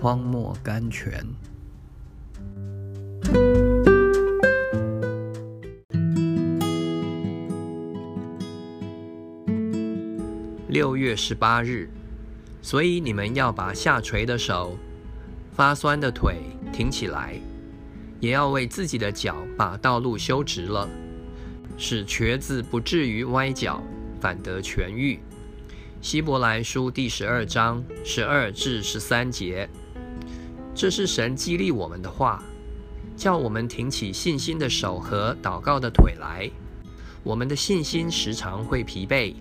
荒漠甘泉。六月十八日，所以你们要把下垂的手、发酸的腿挺起来，也要为自己的脚把道路修直了，使瘸子不至于歪脚，反得痊愈。希伯来书第十二章十二至十三节，这是神激励我们的话，叫我们挺起信心的手和祷告的腿来。我们的信心时常会疲惫、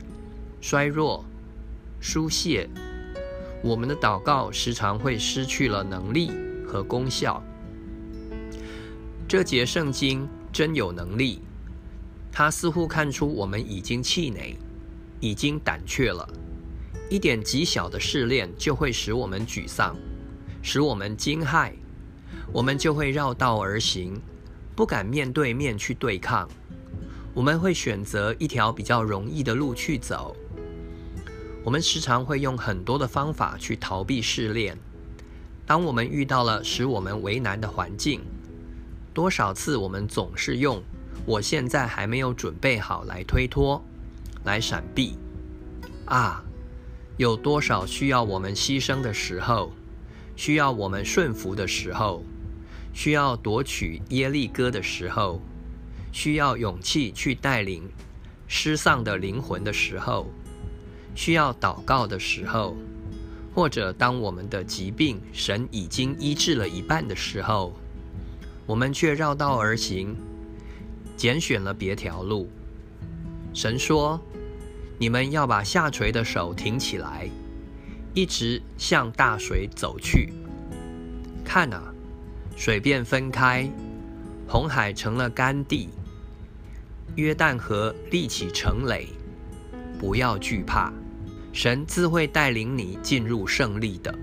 衰弱、疏泄，我们的祷告时常会失去了能力和功效。这节圣经真有能力，它似乎看出我们已经气馁，已经胆怯了。一点极小的试炼就会使我们沮丧，使我们惊骇，我们就会绕道而行，不敢面对面去对抗。我们会选择一条比较容易的路去走。我们时常会用很多的方法去逃避试炼。当我们遇到了使我们为难的环境，多少次我们总是用“我现在还没有准备好”来推脱，来闪避。啊！有多少需要我们牺牲的时候，需要我们顺服的时候，需要夺取耶利哥的时候，需要勇气去带领失丧的灵魂的时候，需要祷告的时候，或者当我们的疾病神已经医治了一半的时候，我们却绕道而行，拣选了别条路。神说。你们要把下垂的手挺起来，一直向大水走去。看啊，水便分开，红海成了干地，约旦河立起成垒。不要惧怕，神自会带领你进入胜利的。